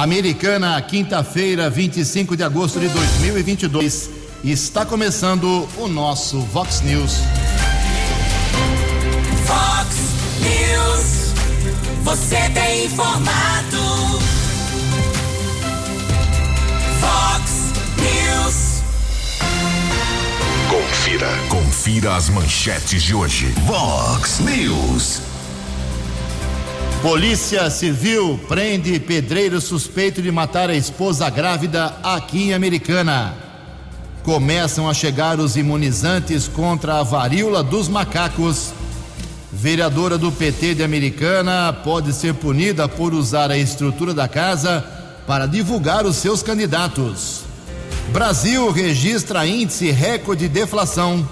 Americana, quinta-feira, 25 de agosto de 2022. Está começando o nosso Vox News. Vox News. Você tem informado. Vox News. Confira. Confira as manchetes de hoje. Vox News. Polícia Civil prende pedreiro suspeito de matar a esposa grávida aqui em Americana. Começam a chegar os imunizantes contra a varíola dos macacos. Vereadora do PT de Americana pode ser punida por usar a estrutura da casa para divulgar os seus candidatos. Brasil registra índice recorde de deflação.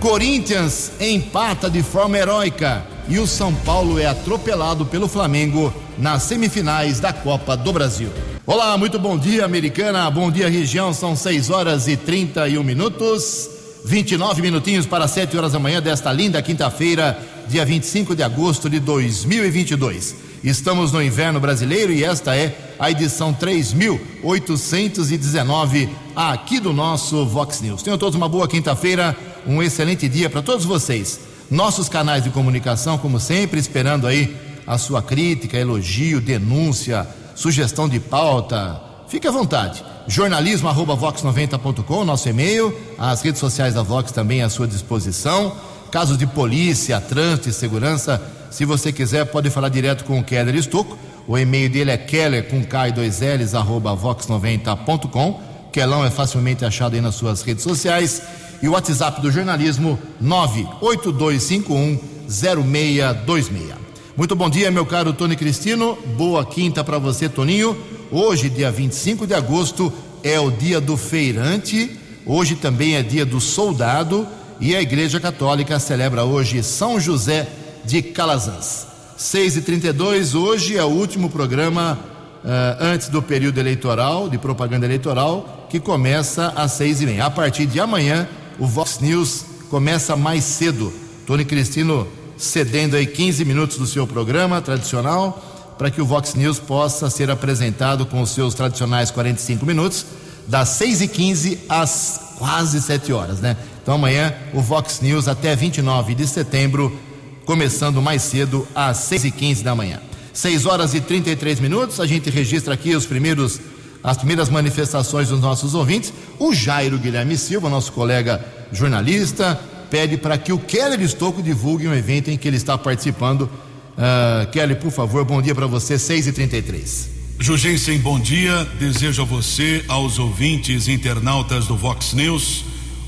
Corinthians empata de forma heróica e o São Paulo é atropelado pelo Flamengo nas semifinais da Copa do Brasil. Olá, muito bom dia, americana. Bom dia, região. São 6 horas e 31 minutos. 29 minutinhos para 7 horas da manhã desta linda quinta-feira, dia 25 de agosto de 2022. Estamos no inverno brasileiro e esta é a edição 3819 aqui do nosso Vox News. Tenham todos uma boa quinta-feira, um excelente dia para todos vocês. Nossos canais de comunicação, como sempre, esperando aí a sua crítica, elogio, denúncia, sugestão de pauta. Fique à vontade. jornalismo@vox90.com, nosso e-mail, as redes sociais da Vox também à sua disposição. Casos de polícia, trânsito e segurança, se você quiser, pode falar direto com o Keller Estocco. O e-mail dele é keller com K e dois L's, arroba vox90.com. Kelão é facilmente achado aí nas suas redes sociais. E o WhatsApp do jornalismo 982510626. Muito bom dia, meu caro Tony Cristino. Boa quinta para você, Toninho. Hoje, dia 25 de agosto, é o dia do feirante. Hoje também é dia do soldado. E a Igreja Católica celebra hoje São José de Calazans. 6 e 32 hoje é o último programa uh, antes do período eleitoral, de propaganda eleitoral, que começa às 6 e meia. A partir de amanhã, o Vox News começa mais cedo. Tony Cristino cedendo aí 15 minutos do seu programa tradicional para que o Vox News possa ser apresentado com os seus tradicionais 45 minutos, das 6 e 15 às quase 7 horas, né? Então amanhã o Vox News até 29 de setembro, começando mais cedo às 6 e 15 da manhã. 6 horas e 33 minutos, a gente registra aqui os primeiros as primeiras manifestações dos nossos ouvintes. O Jairo Guilherme Silva, nosso colega jornalista, pede para que o Keller Estocco divulgue um evento em que ele está participando. Uh, Kelly, por favor, bom dia para você, 6h33. Jugensen, bom dia. Desejo a você, aos ouvintes internautas do Vox News,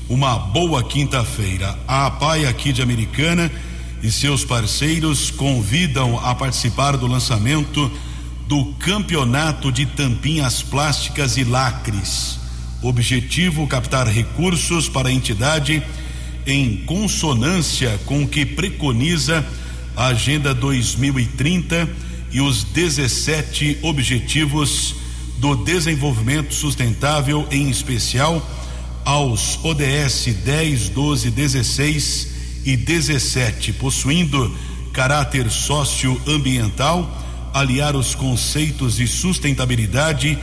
uma boa quinta-feira. A APAI aqui de Americana e seus parceiros convidam a participar do lançamento do Campeonato de Tampinhas Plásticas e Lacres. Objetivo: captar recursos para a entidade em consonância com o que preconiza a Agenda 2030 e os 17 Objetivos do Desenvolvimento Sustentável, em especial aos ODS 10, 12, 16 e 17, possuindo caráter socioambiental aliar os conceitos de sustentabilidade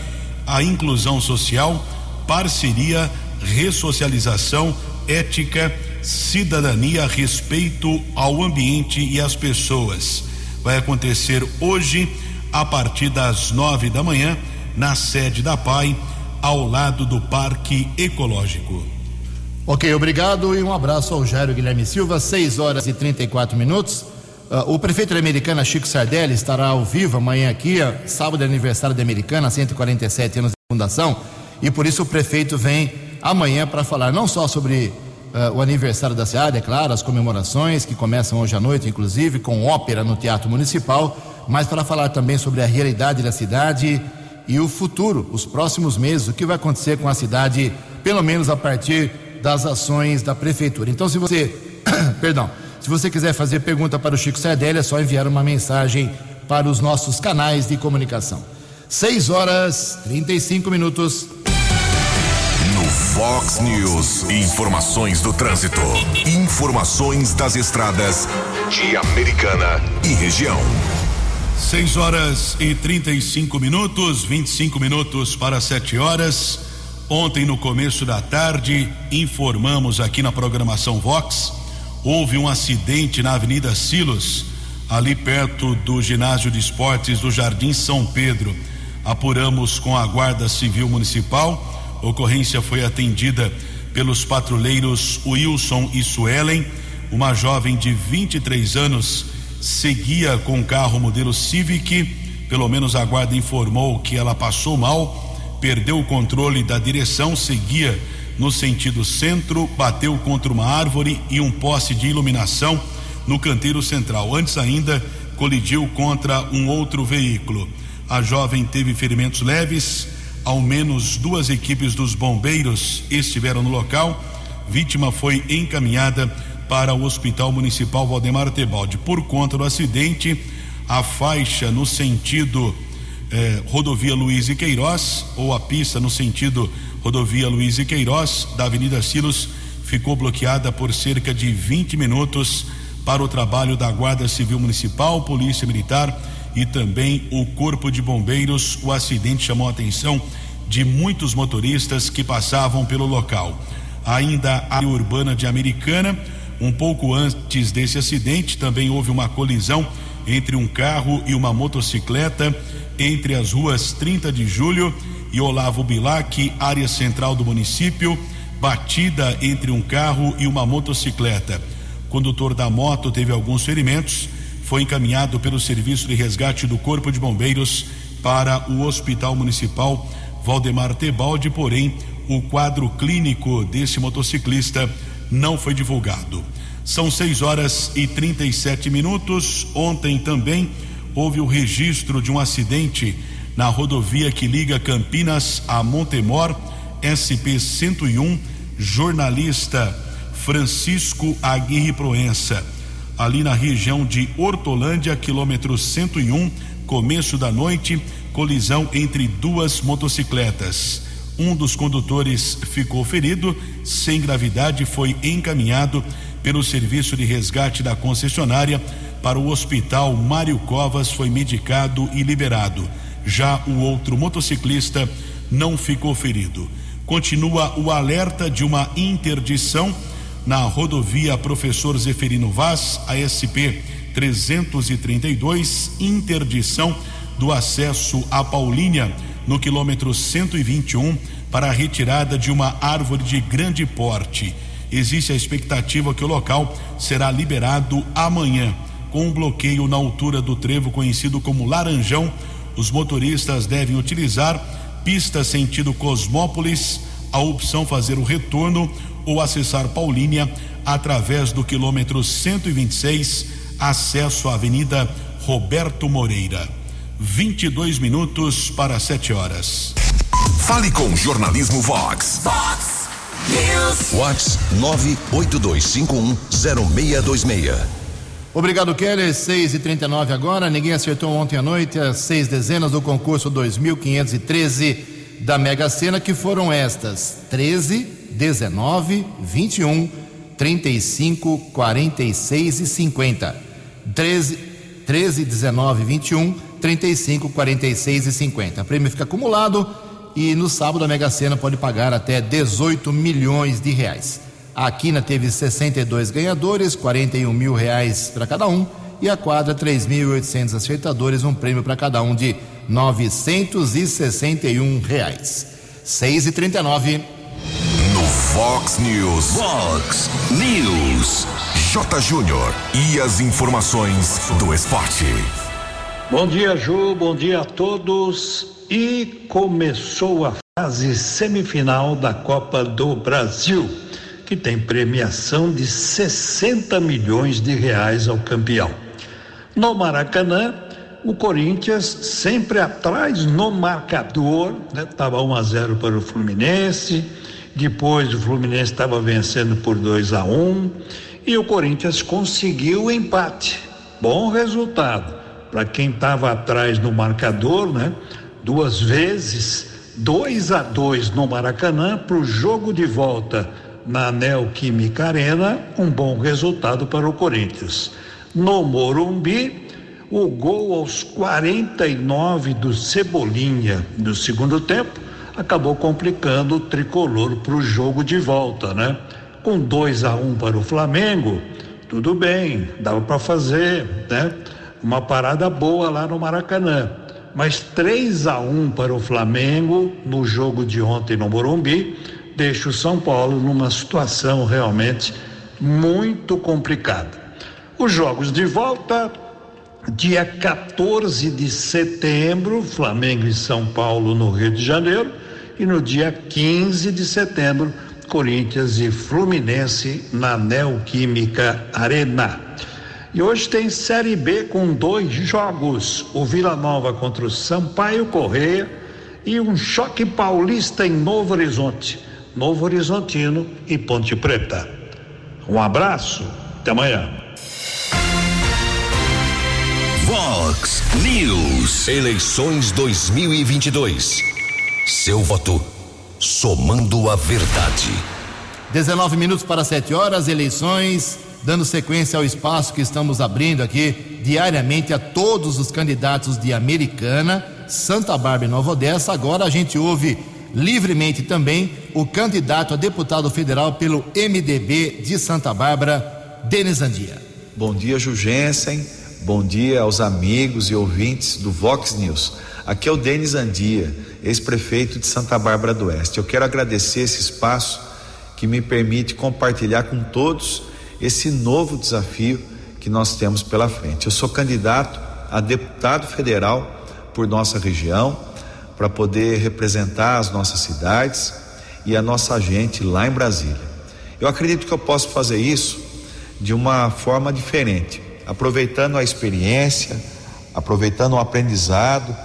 à inclusão social, parceria, ressocialização, ética, cidadania, respeito ao ambiente e às pessoas. Vai acontecer hoje, a partir das nove da manhã, na sede da PAI, ao lado do Parque Ecológico. Ok, obrigado e um abraço ao Jairo Guilherme Silva, 6 horas e 34 minutos. Uh, o prefeito da Americana, Chico Sardelli, estará ao vivo amanhã aqui, sábado é aniversário da Americana, 147 anos de fundação, e por isso o prefeito vem amanhã para falar não só sobre uh, o aniversário da cidade, é claro, as comemorações que começam hoje à noite, inclusive, com ópera no Teatro Municipal, mas para falar também sobre a realidade da cidade e o futuro, os próximos meses, o que vai acontecer com a cidade, pelo menos a partir das ações da prefeitura. Então, se você, perdão, se você quiser fazer pergunta para o Chico Sardelli, é só enviar uma mensagem para os nossos canais de comunicação. 6 horas 35 minutos. No Fox News, informações do trânsito. Informações das estradas de Americana e região. 6 horas e 35 minutos, 25 minutos para 7 horas. Ontem, no começo da tarde, informamos aqui na programação Vox, houve um acidente na Avenida Silos, ali perto do ginásio de esportes do Jardim São Pedro. Apuramos com a Guarda Civil Municipal. Ocorrência foi atendida pelos patrulheiros Wilson e Suelen. Uma jovem de 23 anos seguia com o carro modelo Civic. Pelo menos a guarda informou que ela passou mal, perdeu o controle da direção, seguia no sentido centro, bateu contra uma árvore e um poste de iluminação no canteiro central. Antes ainda, colidiu contra um outro veículo. A jovem teve ferimentos leves, ao menos duas equipes dos bombeiros estiveram no local. Vítima foi encaminhada para o Hospital Municipal Valdemar Tebaldi. Por conta do acidente, a faixa no sentido eh, rodovia Luiz e Queiroz, ou a pista no sentido rodovia Luiz e Queiroz, da Avenida Silos, ficou bloqueada por cerca de 20 minutos para o trabalho da Guarda Civil Municipal, Polícia Militar e também o Corpo de Bombeiros. O acidente chamou a atenção de muitos motoristas que passavam pelo local. Ainda a área urbana de Americana, um pouco antes desse acidente, também houve uma colisão entre um carro e uma motocicleta entre as ruas 30 de Julho e Olavo Bilac, área central do município, batida entre um carro e uma motocicleta. O condutor da moto teve alguns ferimentos, foi encaminhado pelo serviço de resgate do Corpo de Bombeiros para o Hospital Municipal Valdemar Tebaldi, porém o quadro clínico desse motociclista não foi divulgado. São 6 horas e 37 minutos. Ontem também houve o registro de um acidente na rodovia que liga Campinas a Montemor, SP 101, jornalista Francisco Aguirre Proença, ali na região de Hortolândia, quilômetro 101, começo da noite, colisão entre duas motocicletas. Um dos condutores ficou ferido, sem gravidade, foi encaminhado pelo serviço de resgate da concessionária para o hospital Mário Covas, foi medicado e liberado. Já o outro motociclista não ficou ferido. Continua o alerta de uma interdição na rodovia Professor Zeferino Vaz, ASP 332, interdição do acesso à Paulínia no quilômetro 121 para a retirada de uma árvore de grande porte. Existe a expectativa que o local será liberado amanhã. Com um bloqueio na altura do trevo conhecido como Laranjão, os motoristas devem utilizar pista sentido Cosmópolis, a opção fazer o retorno ou acessar Paulínia através do quilômetro 126, acesso à Avenida Roberto Moreira. 22 minutos para 7 horas. Fale com Jornalismo Vox. Vox News. Vox 982510626. Obrigado, Keller. 6 e 39 agora. Ninguém acertou ontem à noite as seis dezenas do concurso 2513 da Mega Sena, que foram estas: 13, 19, 21, 35, 46 e 50. 13, 13 19, 21, 35, 46 e 50. O prêmio fica acumulado e no sábado a Mega Sena pode pagar até 18 milhões de reais. A Quina teve 62 ganhadores, 41 mil reais para cada um, e a quadra 3.800 acertadores, um prêmio para cada um de 961 reais. 6 e 39 No Fox News. Fox News. J. Júnior. E as informações do esporte. Bom dia, Ju. Bom dia a todos. E começou a fase semifinal da Copa do Brasil, que tem premiação de 60 milhões de reais ao campeão. No Maracanã, o Corinthians sempre atrás no marcador, estava né? 1 a 0 para o Fluminense. Depois o Fluminense estava vencendo por 2 a 1 e o Corinthians conseguiu o empate. Bom resultado para quem estava atrás no marcador, né? Duas vezes, 2 a 2 no Maracanã para o jogo de volta na Neoquímica Arena, um bom resultado para o Corinthians. No Morumbi, o gol aos 49 do Cebolinha do segundo tempo acabou complicando o tricolor para o jogo de volta, né? Com 2 a 1 um para o Flamengo, tudo bem, dava para fazer, né? Uma parada boa lá no Maracanã. Mas 3 a 1 para o Flamengo no jogo de ontem no Morumbi deixa o São Paulo numa situação realmente muito complicada. Os jogos de volta dia 14 de setembro, Flamengo e São Paulo no Rio de Janeiro, e no dia 15 de setembro, Corinthians e Fluminense na Neoquímica Arena. E hoje tem Série B com dois jogos: o Vila Nova contra o Sampaio Correia e um choque paulista em Novo Horizonte, Novo Horizontino e Ponte Preta. Um abraço, até amanhã. Vox News. Eleições 2022. Seu voto somando a verdade. 19 minutos para 7 horas, eleições, dando sequência ao espaço que estamos abrindo aqui diariamente a todos os candidatos de Americana, Santa Bárbara e Nova Odessa. Agora a gente ouve livremente também o candidato a deputado federal pelo MDB de Santa Bárbara, Denis Andia. Bom dia, Jugensen. Bom dia aos amigos e ouvintes do Vox News. Aqui é o Denis Andia, ex-prefeito de Santa Bárbara do Oeste. Eu quero agradecer esse espaço que me permite compartilhar com todos esse novo desafio que nós temos pela frente. Eu sou candidato a deputado federal por nossa região, para poder representar as nossas cidades e a nossa gente lá em Brasília. Eu acredito que eu posso fazer isso de uma forma diferente aproveitando a experiência, aproveitando o aprendizado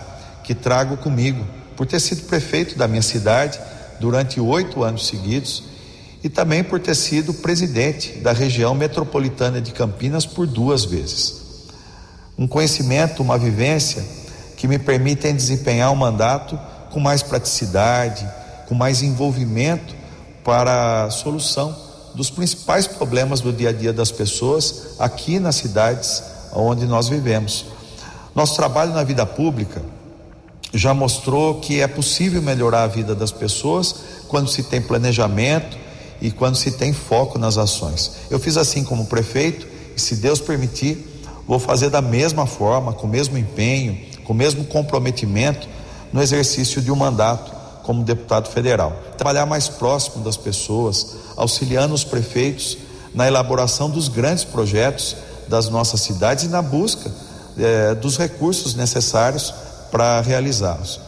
que trago comigo, por ter sido prefeito da minha cidade durante oito anos seguidos e também por ter sido presidente da região metropolitana de Campinas por duas vezes. Um conhecimento, uma vivência que me permitem desempenhar um mandato com mais praticidade, com mais envolvimento para a solução dos principais problemas do dia a dia das pessoas aqui nas cidades onde nós vivemos. Nosso trabalho na vida pública já mostrou que é possível melhorar a vida das pessoas quando se tem planejamento e quando se tem foco nas ações. Eu fiz assim como prefeito e, se Deus permitir, vou fazer da mesma forma, com o mesmo empenho, com o mesmo comprometimento no exercício de um mandato como deputado federal. Trabalhar mais próximo das pessoas, auxiliando os prefeitos na elaboração dos grandes projetos das nossas cidades e na busca eh, dos recursos necessários para realizá-los.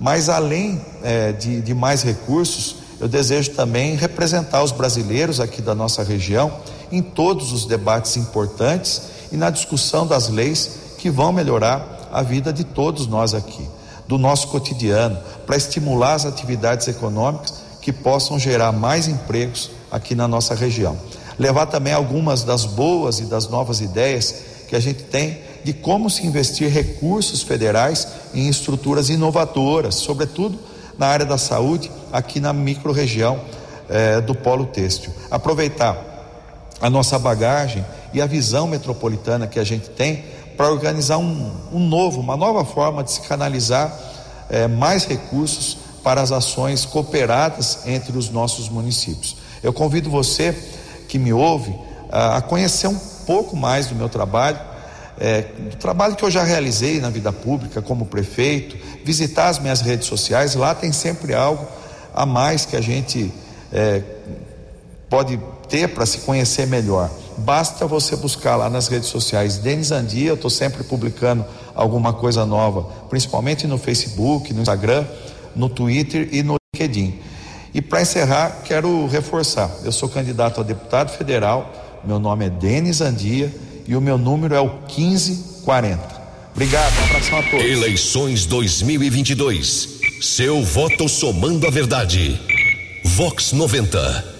Mas além eh, de, de mais recursos, eu desejo também representar os brasileiros aqui da nossa região em todos os debates importantes e na discussão das leis que vão melhorar a vida de todos nós aqui, do nosso cotidiano, para estimular as atividades econômicas que possam gerar mais empregos aqui na nossa região. Levar também algumas das boas e das novas ideias que a gente tem de como se investir recursos federais em estruturas inovadoras, sobretudo na área da saúde, aqui na microrregião eh, do Polo Têxtil. Aproveitar a nossa bagagem e a visão metropolitana que a gente tem para organizar um, um, novo, uma nova forma de se canalizar eh, mais recursos para as ações cooperadas entre os nossos municípios. Eu convido você que me ouve a conhecer um pouco mais do meu trabalho, é, do trabalho que eu já realizei na vida pública como prefeito, visitar as minhas redes sociais, lá tem sempre algo a mais que a gente é, pode ter para se conhecer melhor. Basta você buscar lá nas redes sociais Denis Andia, eu estou sempre publicando alguma coisa nova, principalmente no Facebook, no Instagram no Twitter e no LinkedIn. E para encerrar, quero reforçar: eu sou candidato a deputado federal, meu nome é Denis Andia e o meu número é o 1540. Obrigado, um abração a todos. Eleições 2022. Seu voto somando a verdade. Vox 90.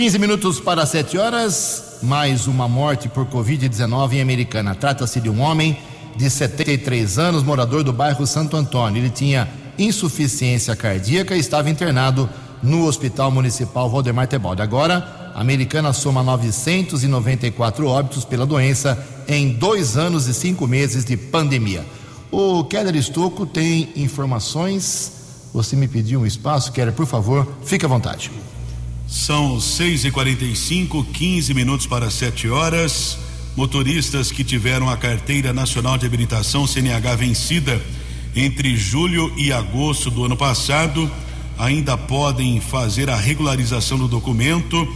15 minutos para 7 horas. Mais uma morte por Covid-19 em Americana. Trata-se de um homem de 73 anos, morador do bairro Santo Antônio. Ele tinha insuficiência cardíaca e estava internado no Hospital Municipal Valdemar Tebaldi. Agora, a americana soma 994 óbitos pela doença em dois anos e cinco meses de pandemia. O Keller Estocco tem informações. Você me pediu um espaço, Keller, por favor, fique à vontade. São 6 e 45 15 minutos para 7 horas. Motoristas que tiveram a carteira nacional de habilitação CNH vencida entre julho e agosto do ano passado ainda podem fazer a regularização do documento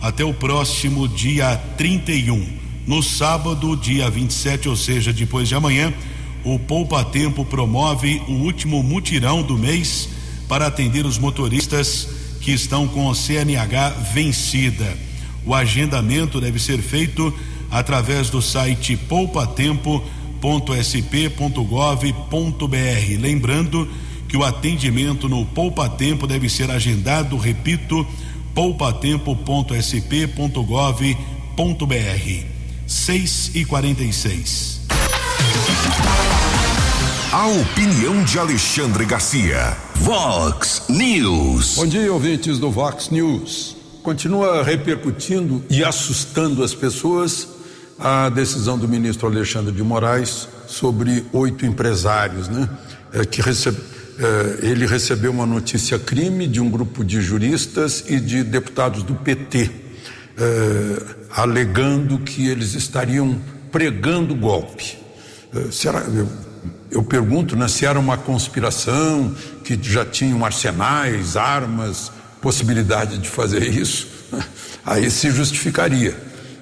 até o próximo dia 31. No sábado, dia 27, ou seja, depois de amanhã, o Poupa Tempo promove o último mutirão do mês para atender os motoristas que estão com o CNH vencida. O agendamento deve ser feito através do site poupatempo.sp.gov.br. Lembrando que o atendimento no Poupa Tempo deve ser agendado, repito, poupatempo.sp.gov.br. 6 e 46. A opinião de Alexandre Garcia. Vox News. Bom dia, ouvintes do Vox News. Continua repercutindo e assustando as pessoas a decisão do ministro Alexandre de Moraes sobre oito empresários, né? É, que recebe, é, ele recebeu uma notícia crime de um grupo de juristas e de deputados do PT, é, alegando que eles estariam pregando golpe. É, será? Eu, pergunto né, se era uma conspiração, que já tinham arsenais, armas, possibilidade de fazer isso, aí se justificaria.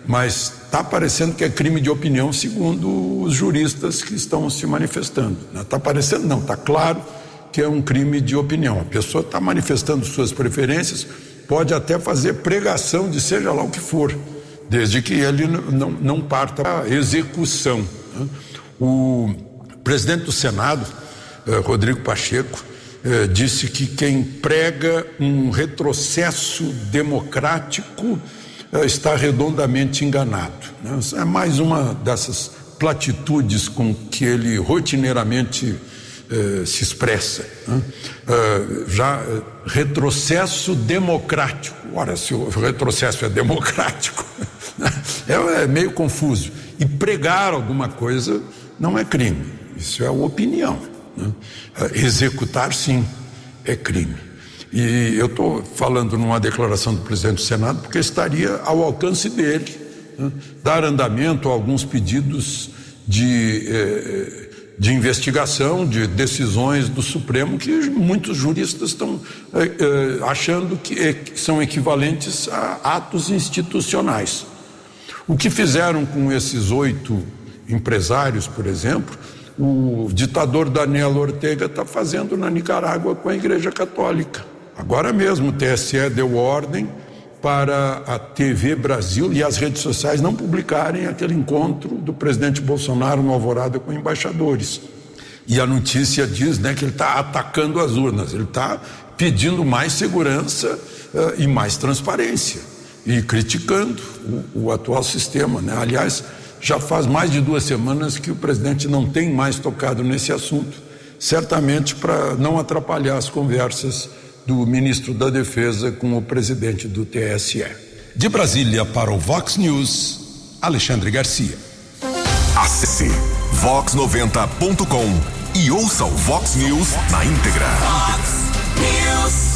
Mas está parecendo que é crime de opinião, segundo os juristas que estão se manifestando. Está né? Tá parecendo, não, está claro que é um crime de opinião. A pessoa está manifestando suas preferências, pode até fazer pregação de seja lá o que for, desde que ele não, não parta para execução. Né? O presidente do Senado, eh, Rodrigo Pacheco, eh, disse que quem prega um retrocesso democrático eh, está redondamente enganado. Né? É mais uma dessas platitudes com que ele rotineiramente se expressa. Né? Já retrocesso democrático. Ora, se o retrocesso é democrático, é, é meio confuso. E pregar alguma coisa não é crime, isso é opinião. Né? Executar, sim, é crime. E eu estou falando numa declaração do presidente do Senado porque estaria ao alcance dele né? dar andamento a alguns pedidos de eh, de investigação, de decisões do Supremo que muitos juristas estão eh, eh, achando que, eh, que são equivalentes a atos institucionais. O que fizeram com esses oito empresários, por exemplo, o ditador Daniel Ortega está fazendo na Nicarágua com a Igreja Católica. Agora mesmo o TSE deu ordem para a TV Brasil e as redes sociais não publicarem aquele encontro do presidente Bolsonaro no Alvorada com embaixadores. E a notícia diz né, que ele está atacando as urnas, ele está pedindo mais segurança uh, e mais transparência e criticando o, o atual sistema. Né? Aliás, já faz mais de duas semanas que o presidente não tem mais tocado nesse assunto, certamente para não atrapalhar as conversas do ministro da Defesa com o presidente do TSE. De Brasília para o Vox News, Alexandre Garcia. Acesse vox90.com e ouça o Vox News na íntegra. Vox News.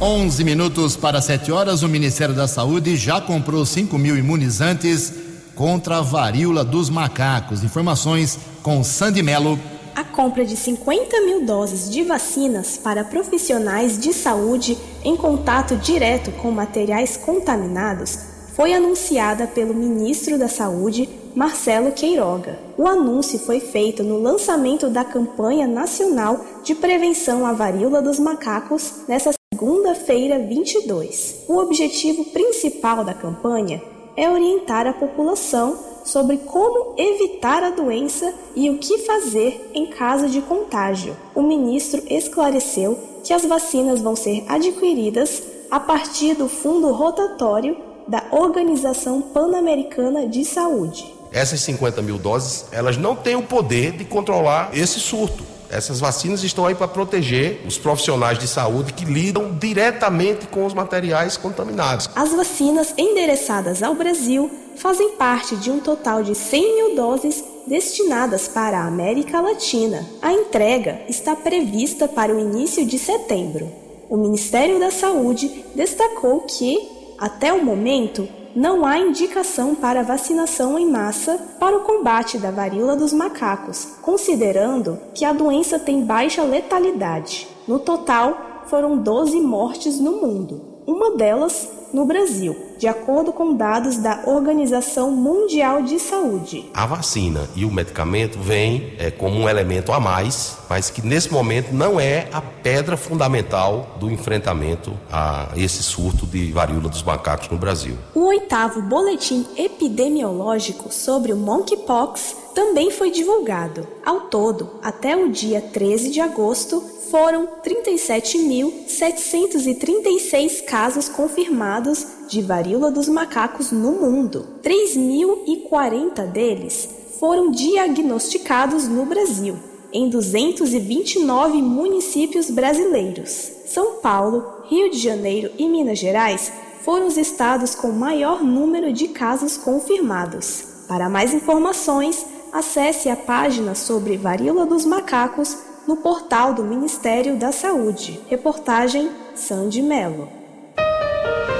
11 minutos para 7 horas, o Ministério da Saúde já comprou 5 mil imunizantes contra a varíola dos macacos. Informações com Sandy Mello a compra de 50 mil doses de vacinas para profissionais de saúde em contato direto com materiais contaminados foi anunciada pelo ministro da Saúde, Marcelo Queiroga. O anúncio foi feito no lançamento da campanha nacional de prevenção à varíola dos macacos nesta segunda-feira 22. O objetivo principal da campanha é orientar a população sobre como evitar a doença e o que fazer em caso de contágio. O ministro esclareceu que as vacinas vão ser adquiridas a partir do fundo rotatório da Organização Pan-Americana de Saúde. Essas 50 mil doses, elas não têm o poder de controlar esse surto. Essas vacinas estão aí para proteger os profissionais de saúde que lidam diretamente com os materiais contaminados. As vacinas endereçadas ao Brasil fazem parte de um total de 100 mil doses destinadas para a América Latina. A entrega está prevista para o início de setembro. O Ministério da Saúde destacou que, até o momento, não há indicação para vacinação em massa para o combate da varíola dos macacos, considerando que a doença tem baixa letalidade. No total, foram 12 mortes no mundo, uma delas no Brasil, de acordo com dados da Organização Mundial de Saúde. A vacina e o medicamento vêm é, como um elemento a mais, mas que nesse momento não é a pedra fundamental do enfrentamento a esse surto de varíola dos macacos no Brasil. O oitavo boletim epidemiológico sobre o monkeypox também foi divulgado. Ao todo, até o dia 13 de agosto, foram 37.736 casos confirmados de varíola dos macacos no mundo. 3.040 deles foram diagnosticados no Brasil, em 229 municípios brasileiros. São Paulo, Rio de Janeiro e Minas Gerais foram os estados com maior número de casos confirmados. Para mais informações, acesse a página sobre varíola dos macacos no portal do Ministério da Saúde. Reportagem Sandy Mello.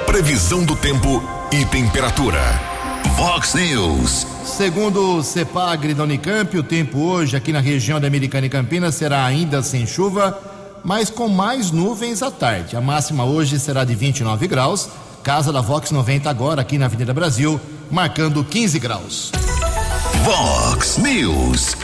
Previsão do tempo e temperatura. Vox News. Segundo o CEPAGRE da Unicamp, o tempo hoje aqui na região da Americana e Campinas será ainda sem chuva, mas com mais nuvens à tarde. A máxima hoje será de 29 graus. Casa da Vox 90 agora aqui na Avenida Brasil, marcando 15 graus. Vox News.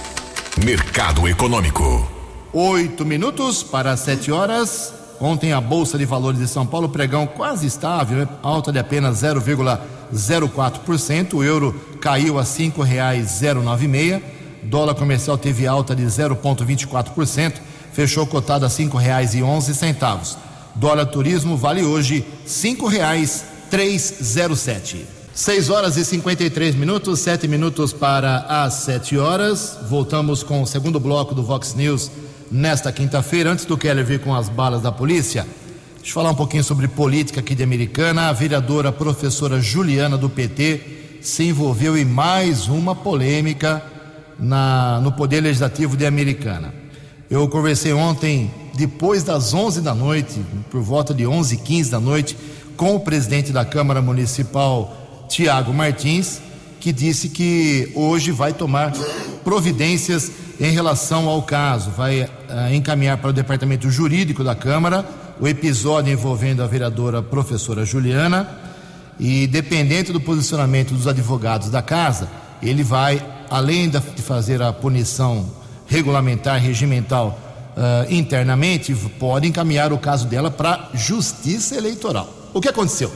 Mercado Econômico. Oito minutos para sete horas. Ontem a Bolsa de Valores de São Paulo pregão quase estável, né? alta de apenas 0,04%. O euro caiu a cinco reais 096. Dólar comercial teve alta de 0,24%, fechou cotado a cinco reais e onze centavos. Dólar turismo vale hoje cinco reais 307. 6 horas e 53 minutos, 7 minutos para as 7 horas. Voltamos com o segundo bloco do Vox News nesta quinta-feira. Antes do Keller vir com as balas da polícia, deixa eu falar um pouquinho sobre política aqui de Americana. A vereadora professora Juliana do PT se envolveu em mais uma polêmica na, no Poder Legislativo de Americana. Eu conversei ontem, depois das 11 da noite, por volta de 11 e 15 da noite, com o presidente da Câmara Municipal, Tiago Martins, que disse que hoje vai tomar providências em relação ao caso, vai uh, encaminhar para o departamento jurídico da Câmara o episódio envolvendo a vereadora professora Juliana e, dependente do posicionamento dos advogados da casa, ele vai, além de fazer a punição regulamentar, regimental uh, internamente, pode encaminhar o caso dela para Justiça Eleitoral. O que aconteceu?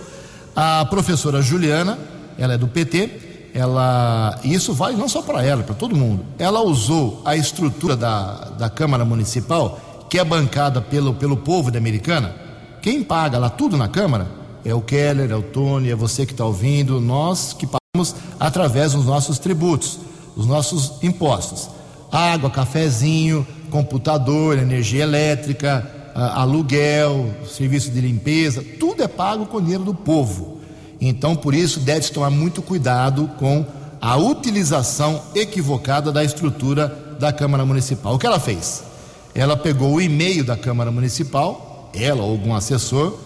A professora Juliana, ela é do PT, ela isso vale não só para ela, para todo mundo. Ela usou a estrutura da, da Câmara Municipal, que é bancada pelo, pelo povo da Americana. Quem paga lá tudo na Câmara é o Keller, é o Tony, é você que está ouvindo, nós que pagamos através dos nossos tributos, os nossos impostos. Água, cafezinho, computador, energia elétrica, aluguel, serviço de limpeza, tudo é pago com dinheiro do povo. Então, por isso, deve-se tomar muito cuidado com a utilização equivocada da estrutura da Câmara Municipal. O que ela fez? Ela pegou o e-mail da Câmara Municipal, ela ou algum assessor,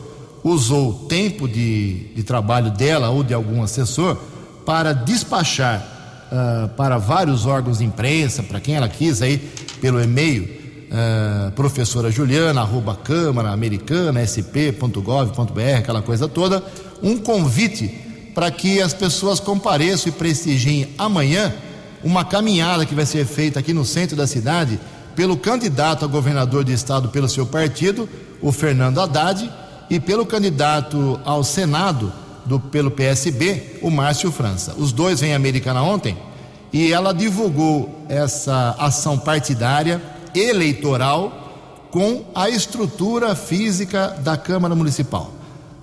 usou o tempo de, de trabalho dela ou de algum assessor para despachar uh, para vários órgãos de imprensa, para quem ela quis aí, pelo e-mail, uh, professora Juliana, arroba Câmara Americana, sp.gov.br, aquela coisa toda, um convite para que as pessoas compareçam e prestigiem amanhã uma caminhada que vai ser feita aqui no centro da cidade pelo candidato a governador de estado pelo seu partido, o Fernando Haddad, e pelo candidato ao Senado do, pelo PSB, o Márcio França. Os dois vêm à Americana ontem e ela divulgou essa ação partidária eleitoral com a estrutura física da Câmara Municipal.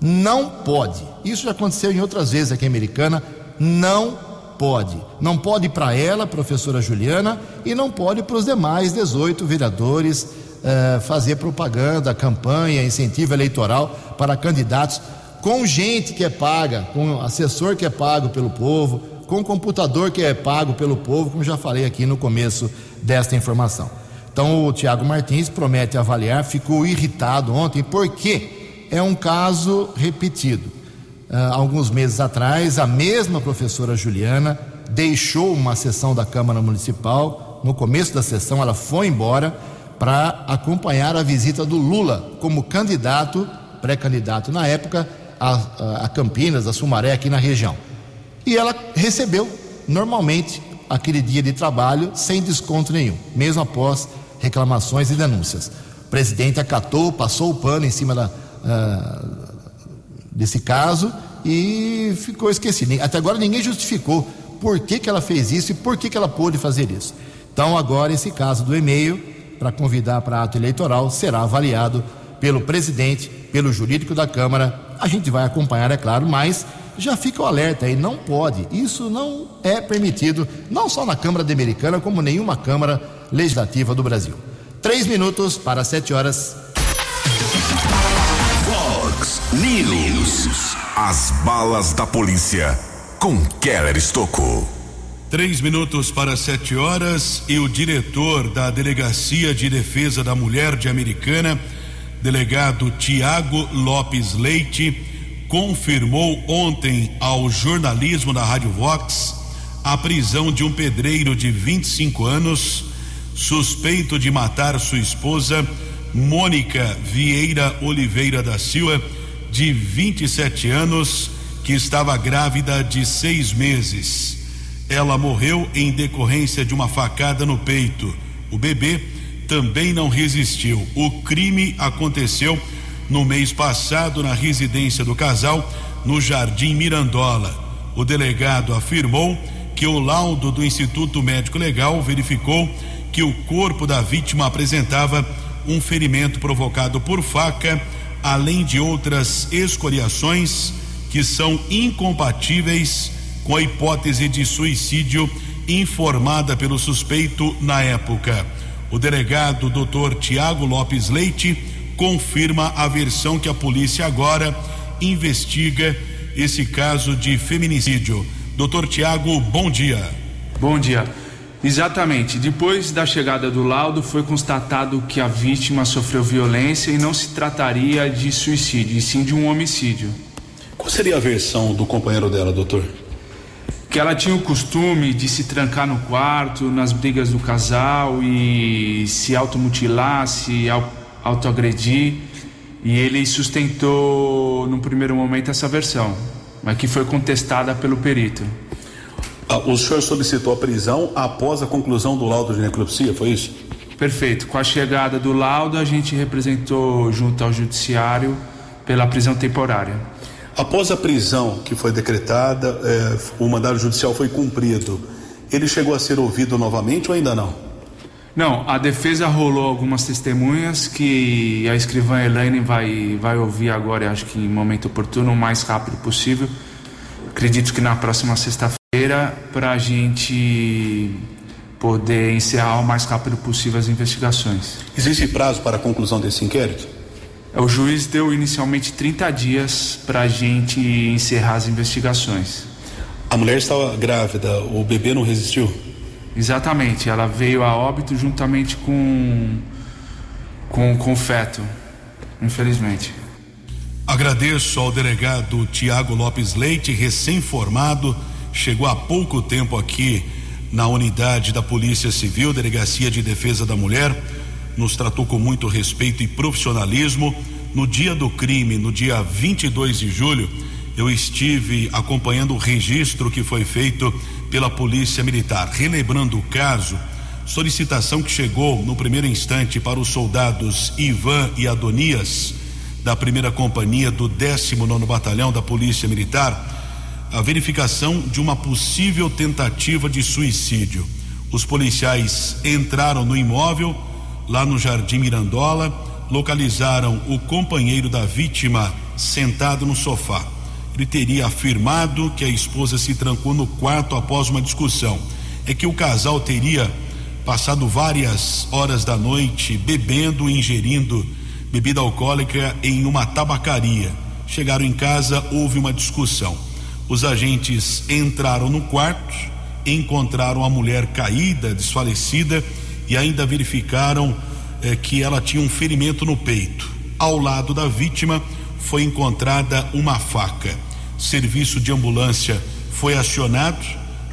Não pode. Isso já aconteceu em outras vezes aqui em Americana. Não pode. Não pode para ela, professora Juliana, e não pode para os demais 18 vereadores eh, fazer propaganda, campanha, incentivo eleitoral para candidatos com gente que é paga, com assessor que é pago pelo povo, com computador que é pago pelo povo, como já falei aqui no começo desta informação. Então o Tiago Martins promete avaliar, ficou irritado ontem, porque é um caso repetido. Uh, alguns meses atrás, a mesma professora Juliana deixou uma sessão da Câmara Municipal. No começo da sessão, ela foi embora para acompanhar a visita do Lula como candidato, pré-candidato na época, a, a Campinas, a Sumaré, aqui na região. E ela recebeu normalmente aquele dia de trabalho sem desconto nenhum, mesmo após reclamações e denúncias. O presidente acatou, passou o pano em cima da, uh, desse caso e ficou esquecido. Até agora ninguém justificou por que, que ela fez isso e por que, que ela pôde fazer isso. Então, agora, esse caso do e-mail, para convidar para ato eleitoral, será avaliado pelo presidente, pelo jurídico da Câmara. A gente vai acompanhar, é claro, mas já fica o alerta aí, não pode. Isso não é permitido, não só na Câmara Americana, como nenhuma Câmara Legislativa do Brasil. Três minutos para sete horas. News. As balas da polícia com Keller Estocou. Três minutos para sete horas e o diretor da Delegacia de Defesa da Mulher de Americana, delegado Tiago Lopes Leite, confirmou ontem ao jornalismo da Rádio Vox a prisão de um pedreiro de 25 anos, suspeito de matar sua esposa, Mônica Vieira Oliveira da Silva, de 27 anos, que estava grávida de seis meses. Ela morreu em decorrência de uma facada no peito. O bebê também não resistiu. O crime aconteceu no mês passado na residência do casal, no Jardim Mirandola. O delegado afirmou que o laudo do Instituto Médico Legal verificou que o corpo da vítima apresentava um ferimento provocado por faca, além de outras escoriações que são incompatíveis com a hipótese de suicídio informada pelo suspeito na época. O delegado Dr. Tiago Lopes Leite confirma a versão que a polícia agora investiga esse caso de feminicídio. Doutor Tiago, bom dia. Bom dia. Exatamente. Depois da chegada do laudo, foi constatado que a vítima sofreu violência e não se trataria de suicídio, e sim de um homicídio. Qual seria a versão do companheiro dela, doutor? Que ela tinha o costume de se trancar no quarto, nas brigas do casal e se automutilar, se autoagredir e ele sustentou no primeiro momento essa versão, mas que foi contestada pelo perito. Ah, o senhor solicitou a prisão após a conclusão do laudo de necropsia, foi isso? Perfeito. Com a chegada do laudo, a gente representou junto ao judiciário pela prisão temporária. Após a prisão que foi decretada, eh, o mandado judicial foi cumprido. Ele chegou a ser ouvido novamente ou ainda não? Não, a defesa rolou algumas testemunhas que a escrivã Elaine vai, vai ouvir agora, acho que em momento oportuno, o mais rápido possível. Acredito que na próxima sexta-feira, para a gente poder encerrar o mais rápido possível as investigações. Existe prazo para a conclusão desse inquérito? O juiz deu inicialmente 30 dias para a gente encerrar as investigações. A mulher estava grávida, o bebê não resistiu? Exatamente, ela veio a óbito juntamente com com, com o feto, infelizmente. Agradeço ao delegado Tiago Lopes Leite, recém-formado, chegou há pouco tempo aqui na unidade da Polícia Civil, Delegacia de Defesa da Mulher, nos tratou com muito respeito e profissionalismo. No dia do crime, no dia 22 de julho, eu estive acompanhando o registro que foi feito pela Polícia Militar. Relembrando o caso, solicitação que chegou no primeiro instante para os soldados Ivan e Adonias, da primeira companhia do 19 Batalhão da Polícia Militar, a verificação de uma possível tentativa de suicídio. Os policiais entraram no imóvel, lá no Jardim Mirandola, localizaram o companheiro da vítima sentado no sofá Ele teria afirmado que a esposa se trancou no quarto após uma discussão. É que o casal teria passado várias horas da noite bebendo e ingerindo bebida alcoólica em uma tabacaria. Chegaram em casa, houve uma discussão. Os agentes entraram no quarto, encontraram a mulher caída, desfalecida e ainda verificaram eh, que ela tinha um ferimento no peito. Ao lado da vítima foi encontrada uma faca. Serviço de ambulância foi acionado.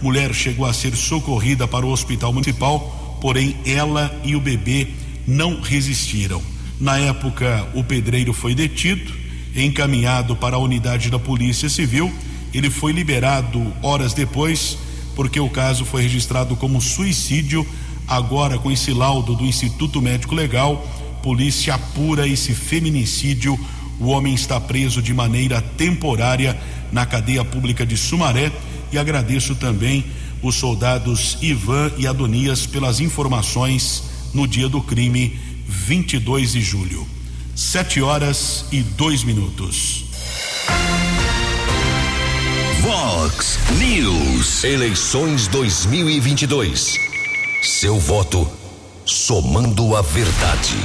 Mulher chegou a ser socorrida para o hospital municipal, porém ela e o bebê não resistiram. Na época, o pedreiro foi detido, encaminhado para a unidade da Polícia Civil. Ele foi liberado horas depois, porque o caso foi registrado como suicídio. Agora, com esse laudo do Instituto Médico Legal, polícia apura esse feminicídio. O homem está preso de maneira temporária na cadeia pública de Sumaré. E agradeço também os soldados Ivan e Adonias pelas informações no dia do crime 22 de julho. Sete horas e dois minutos. Vox News. Eleições 2022. Seu voto somando a verdade.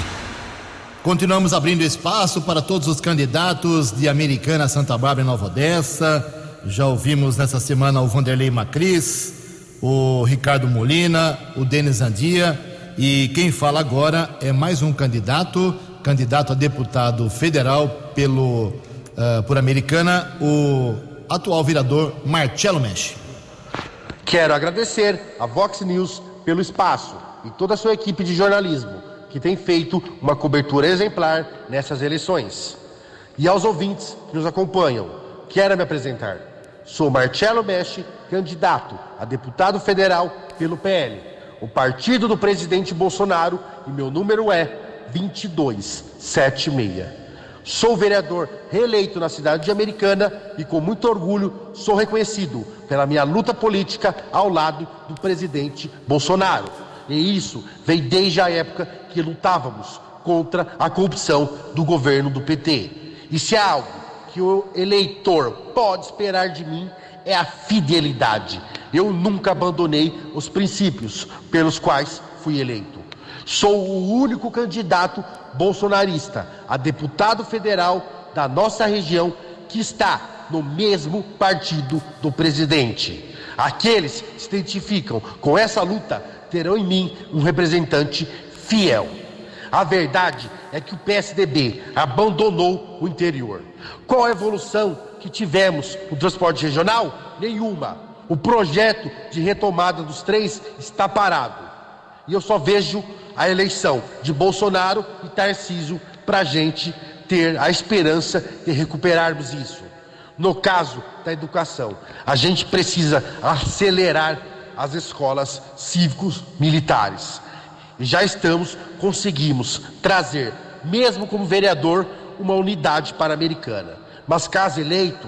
Continuamos abrindo espaço para todos os candidatos de Americana, Santa Bárbara e Nova Odessa. Já ouvimos nessa semana o Vanderlei Macris, o Ricardo Molina, o Denis Andia e quem fala agora é mais um candidato, candidato a deputado federal pelo uh, por Americana, o atual vereador Marcelo Mesh. Quero agradecer a Vox News pelo espaço e toda a sua equipe de jornalismo que tem feito uma cobertura exemplar nessas eleições. E aos ouvintes que nos acompanham, quero me apresentar. Sou Marcelo Mesh, candidato a deputado federal pelo PL o partido do presidente Bolsonaro, e meu número é 2276. Sou vereador reeleito na cidade de Americana e com muito orgulho sou reconhecido pela minha luta política ao lado do presidente Bolsonaro. E isso vem desde a época que lutávamos contra a corrupção do governo do PT. E se há algo que o eleitor pode esperar de mim é a fidelidade eu nunca abandonei os princípios pelos quais fui eleito. Sou o único candidato bolsonarista a deputado federal da nossa região que está no mesmo partido do presidente. Aqueles que se identificam com essa luta terão em mim um representante fiel. A verdade é que o PSDB abandonou o interior. Qual a evolução que tivemos no transporte regional? Nenhuma. O projeto de retomada dos três está parado. E eu só vejo a eleição de Bolsonaro e Tarcísio para a gente ter a esperança de recuperarmos isso. No caso da educação, a gente precisa acelerar as escolas cívicos militares. E já estamos, conseguimos trazer, mesmo como vereador, uma unidade para a americana. Mas caso eleito,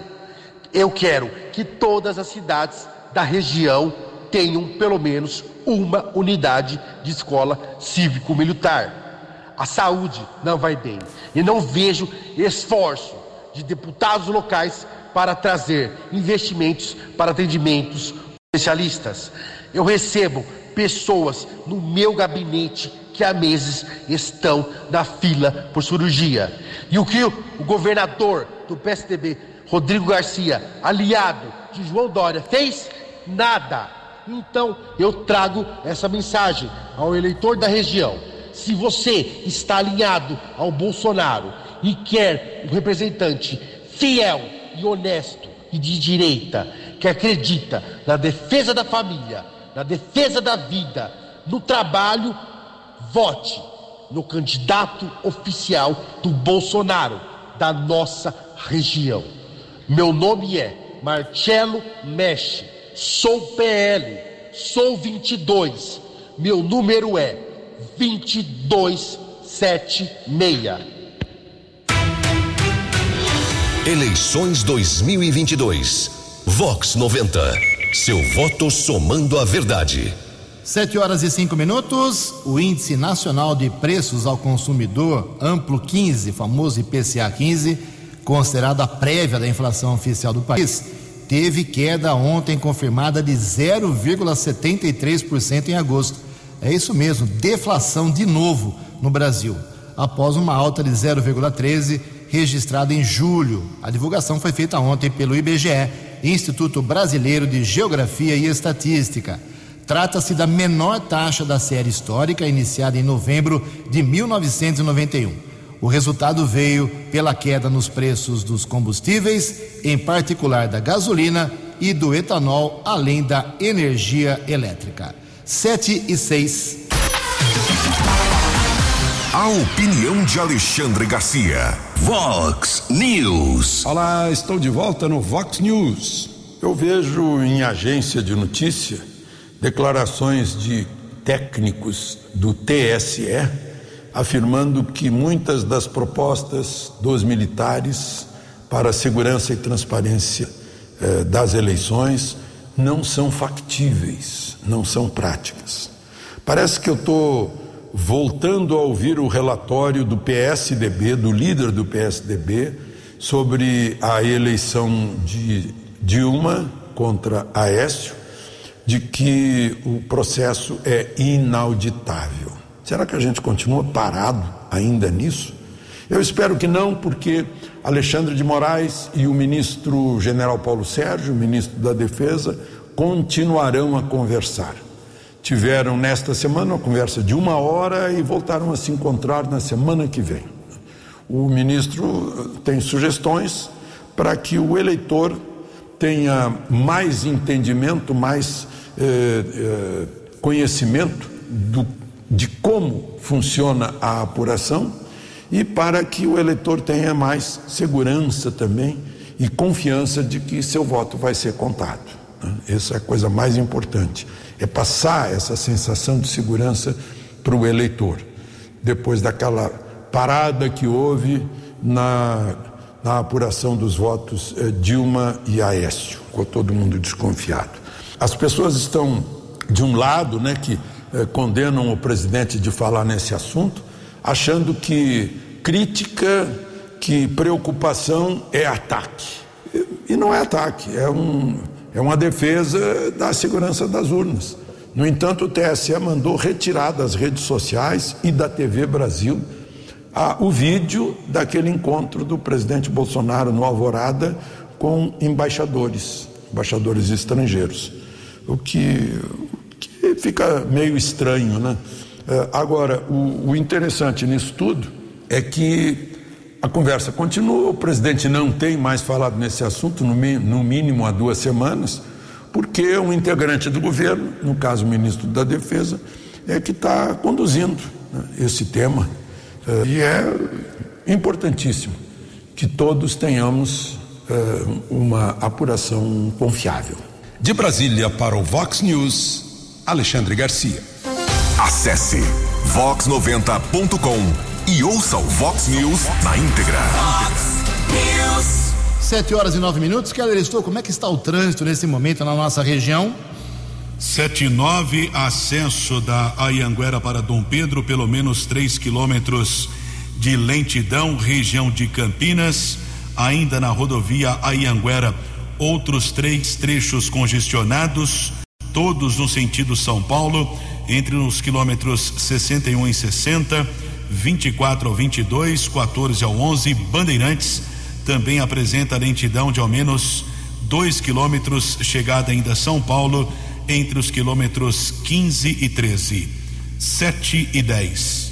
eu quero que todas as cidades da região tenham pelo menos uma unidade de escola cívico-militar. A saúde não vai bem e não vejo esforço de deputados locais para trazer investimentos para atendimentos especialistas. Eu recebo pessoas no meu gabinete que há meses estão na fila por cirurgia. E o que o governador do PSDB, Rodrigo Garcia, aliado de João Dória, fez? nada. Então eu trago essa mensagem ao eleitor da região. Se você está alinhado ao Bolsonaro e quer um representante fiel e honesto e de direita, que acredita na defesa da família, na defesa da vida, no trabalho, vote no candidato oficial do Bolsonaro da nossa região. Meu nome é Marcelo Mexe sou PL, sou 22, meu número é 2276. Eleições 2022. Vox 90. Seu voto somando a verdade. Sete horas e cinco minutos. O Índice Nacional de Preços ao Consumidor, amplo 15, famoso IPCA 15, considerada a prévia da inflação oficial do país, teve queda ontem confirmada de 0,73% em agosto. É isso mesmo, deflação de novo no Brasil, após uma alta de 0,13% registrada em julho. A divulgação foi feita ontem pelo IBGE, Instituto Brasileiro de Geografia e Estatística. Trata-se da menor taxa da série histórica, iniciada em novembro de 1991. O resultado veio pela queda nos preços dos combustíveis, em particular da gasolina e do etanol, além da energia elétrica. 7 e 6. A opinião de Alexandre Garcia. Vox News. Olá, estou de volta no Vox News. Eu vejo em agência de notícia declarações de técnicos do TSE afirmando que muitas das propostas dos militares para a segurança e transparência eh, das eleições não são factíveis, não são práticas. Parece que eu estou voltando a ouvir o relatório do PSDB, do líder do PSDB, sobre a eleição de Dilma contra Aécio, de que o processo é inauditável. Será que a gente continua parado ainda nisso? Eu espero que não, porque Alexandre de Moraes e o ministro general Paulo Sérgio, ministro da Defesa, continuarão a conversar tiveram nesta semana uma conversa de uma hora e voltaram a se encontrar na semana que vem. O ministro tem sugestões para que o eleitor tenha mais entendimento, mais eh, eh, conhecimento do, de como funciona a apuração e para que o eleitor tenha mais segurança também e confiança de que seu voto vai ser contado. Né? Essa é a coisa mais importante é passar essa sensação de segurança para o eleitor. Depois daquela parada que houve na, na apuração dos votos eh, Dilma e Aécio, ficou todo mundo desconfiado. As pessoas estão, de um lado, né, que eh, condenam o presidente de falar nesse assunto, achando que crítica, que preocupação é ataque. E, e não é ataque, é um é uma defesa da segurança das urnas. No entanto, o TSE mandou retirar das redes sociais e da TV Brasil a, o vídeo daquele encontro do presidente Bolsonaro no Alvorada com embaixadores, embaixadores estrangeiros. O que, que fica meio estranho, né? É, agora, o, interessante nisso tudo é que a conversa continua, o presidente não tem mais falado nesse assunto, no, mínimo há duas semanas, porque um integrante do governo, no caso o ministro da Defesa, é que está conduzindo né, esse tema. Uh, e é importantíssimo que todos tenhamos uh, uma apuração confiável. De Brasília para o Vox News, Alexandre Garcia. Acesse vox90.com e ouça o Vox News na íntegra. Vox News. Sete horas e nove minutos. Keller estou. como é que está o trânsito nesse momento na nossa região? Sete e nove, acesso da Ayanguera para Dom Pedro, pelo menos três quilômetros de lentidão, região de Campinas, ainda na rodovia Ayanguera, outros três trechos congestionados, todos no sentido São Paulo, entre os quilômetros 61 e 60 24 ao 22, 14 ao 11, Bandeirantes também apresenta lentidão de ao menos 2 quilômetros, chegada ainda a São Paulo, entre os quilômetros 15 e 13. 7 e 10.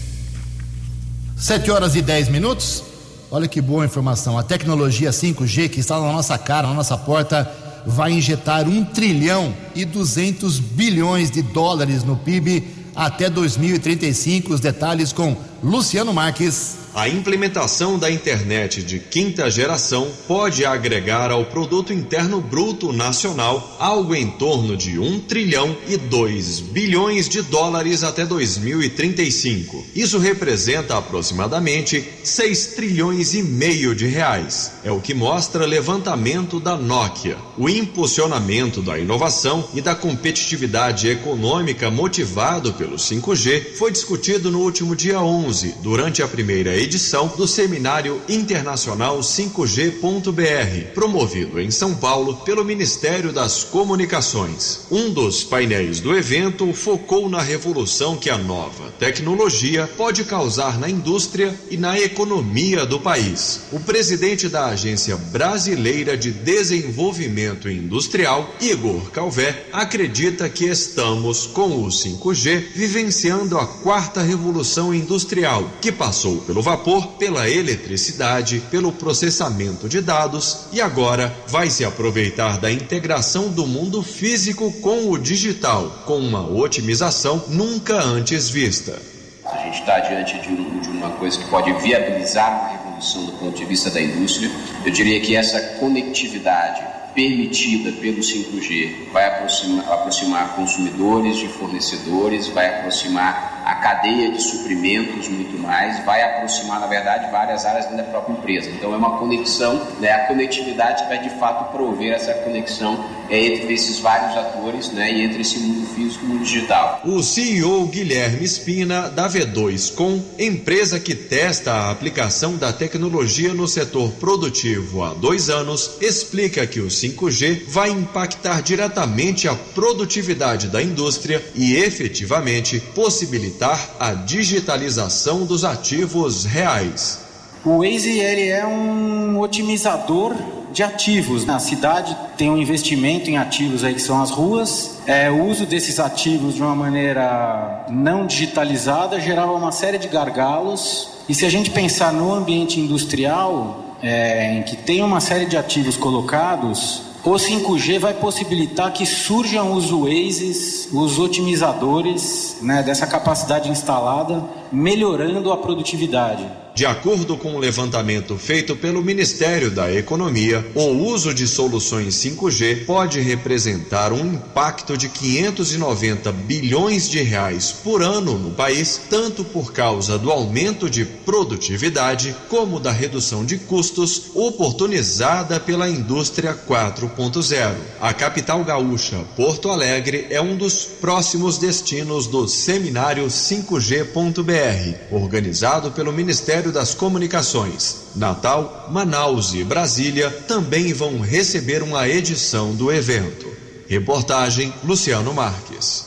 7 horas e 10 minutos. Olha que boa informação. A tecnologia 5G que está na nossa cara, na nossa porta, vai injetar 1 trilhão e 200 bilhões de dólares no PIB até 2035. Os detalhes com Luciano Marques. A implementação da internet de quinta geração pode agregar ao produto interno bruto nacional algo em torno de 1 trilhão e 2 bilhões de dólares até 2035. Isso representa aproximadamente 6 trilhões e meio de reais. É o que mostra levantamento da Nokia. O impulsionamento da inovação e da competitividade econômica motivado pelo 5G foi discutido no último dia 11, durante a primeira edição do Seminário Internacional 5G.br, promovido em São Paulo pelo Ministério das Comunicações. Um dos painéis do evento focou na revolução que a nova tecnologia pode causar na indústria e na economia do país. O presidente da Agência Brasileira de Desenvolvimento Industrial, Igor Calvé, acredita que estamos, com o 5G, vivenciando a quarta revolução industrial, que passou pelo vapor, pela eletricidade, pelo processamento de dados e agora vai se aproveitar da integração do mundo físico com o digital, com uma otimização nunca antes vista. A gente está diante de, um, de uma coisa que pode viabilizar uma revolução do ponto de vista da indústria. Eu diria que essa conectividade permitida pelo 5G vai aproximar, aproximar consumidores de fornecedores, vai aproximar a cadeia de suprimentos muito mais, vai aproximar, na verdade, várias áreas da própria empresa. Então é uma conexão, né, a conectividade vai de fato prover essa conexão é, entre esses vários atores né, e entre esse mundo físico e o mundo digital. O CEO Guilherme Espina, da V2Com, empresa que testa a aplicação da tecnologia no setor produtivo há dois anos, explica que o 5G vai impactar diretamente a produtividade da indústria e efetivamente possibilitar a digitalização dos ativos reais. O Waze ele é um otimizador de ativos. A cidade tem um investimento em ativos aí que são as ruas. É, o uso desses ativos de uma maneira não digitalizada gerava uma série de gargalos. E se a gente pensar no ambiente industrial, é, em que tem uma série de ativos colocados, o 5G vai possibilitar que surjam os Wazes, os otimizadores né, dessa capacidade instalada, melhorando a produtividade. De acordo com o um levantamento feito pelo Ministério da Economia, o uso de soluções 5G pode representar um impacto de 590 bilhões de reais por ano no país, tanto por causa do aumento de produtividade como da redução de custos oportunizada pela indústria 4.0. A capital gaúcha, Porto Alegre, é um dos próximos destinos do seminário 5G.br, organizado pelo Ministério Ministério das Comunicações. Natal, Manaus e Brasília também vão receber uma edição do evento. Reportagem Luciano Marques.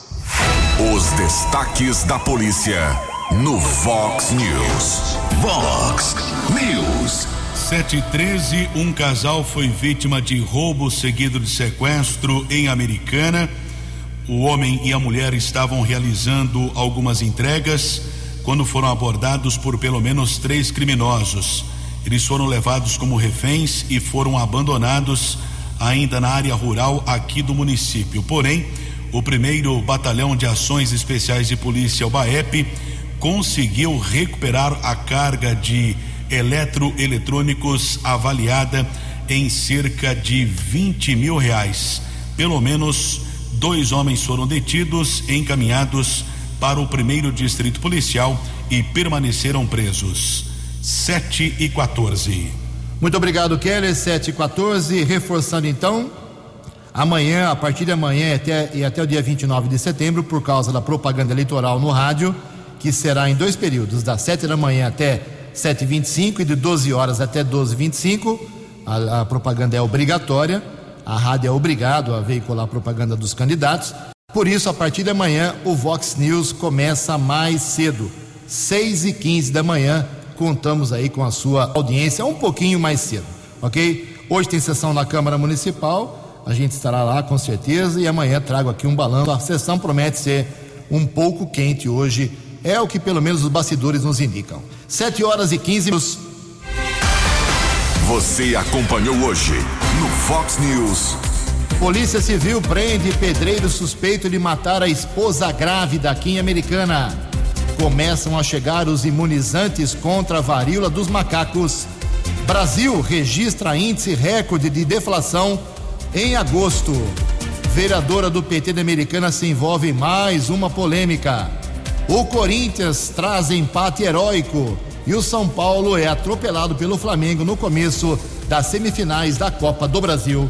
Os destaques da polícia no Vox News. Vox News. 713, um casal foi vítima de roubo seguido de sequestro em Americana. O homem e a mulher estavam realizando algumas entregas quando foram abordados por pelo menos três criminosos. Eles foram levados como reféns e foram abandonados ainda na área rural aqui do município. Porém, o primeiro batalhão de ações especiais de polícia, o BAEP, conseguiu recuperar a carga de eletroeletrônicos avaliada em cerca de 20 mil reais. Pelo menos dois homens foram detidos, encaminhados para o primeiro distrito policial e permaneceram presos. 7 e 14. Muito obrigado, Keller. 7 e 14. Reforçando então, amanhã, a partir de amanhã até, e até o dia 29 de setembro, por causa da propaganda eleitoral no rádio, que será em dois períodos, das 7 da manhã até 7h25 e de 12 horas até 12h25. A, a propaganda é obrigatória, a rádio é obrigado a veicular a propaganda dos candidatos. Por isso, a partir de amanhã, o Vox News começa mais cedo, 6 e 15 da manhã. Contamos aí com a sua audiência um pouquinho mais cedo, ok? Hoje tem sessão na Câmara Municipal, a gente estará lá com certeza e amanhã trago aqui um balanço. A sessão promete ser um pouco quente hoje, é o que pelo menos os bastidores nos indicam. 7 horas e 15 minutos. Você acompanhou hoje no Fox News. Polícia Civil prende pedreiro suspeito de matar a esposa grávida aqui em Americana. Começam a chegar os imunizantes contra a varíola dos macacos. Brasil registra índice recorde de deflação em agosto. Vereadora do PT da Americana se envolve em mais uma polêmica. O Corinthians traz empate heróico e o São Paulo é atropelado pelo Flamengo no começo das semifinais da Copa do Brasil.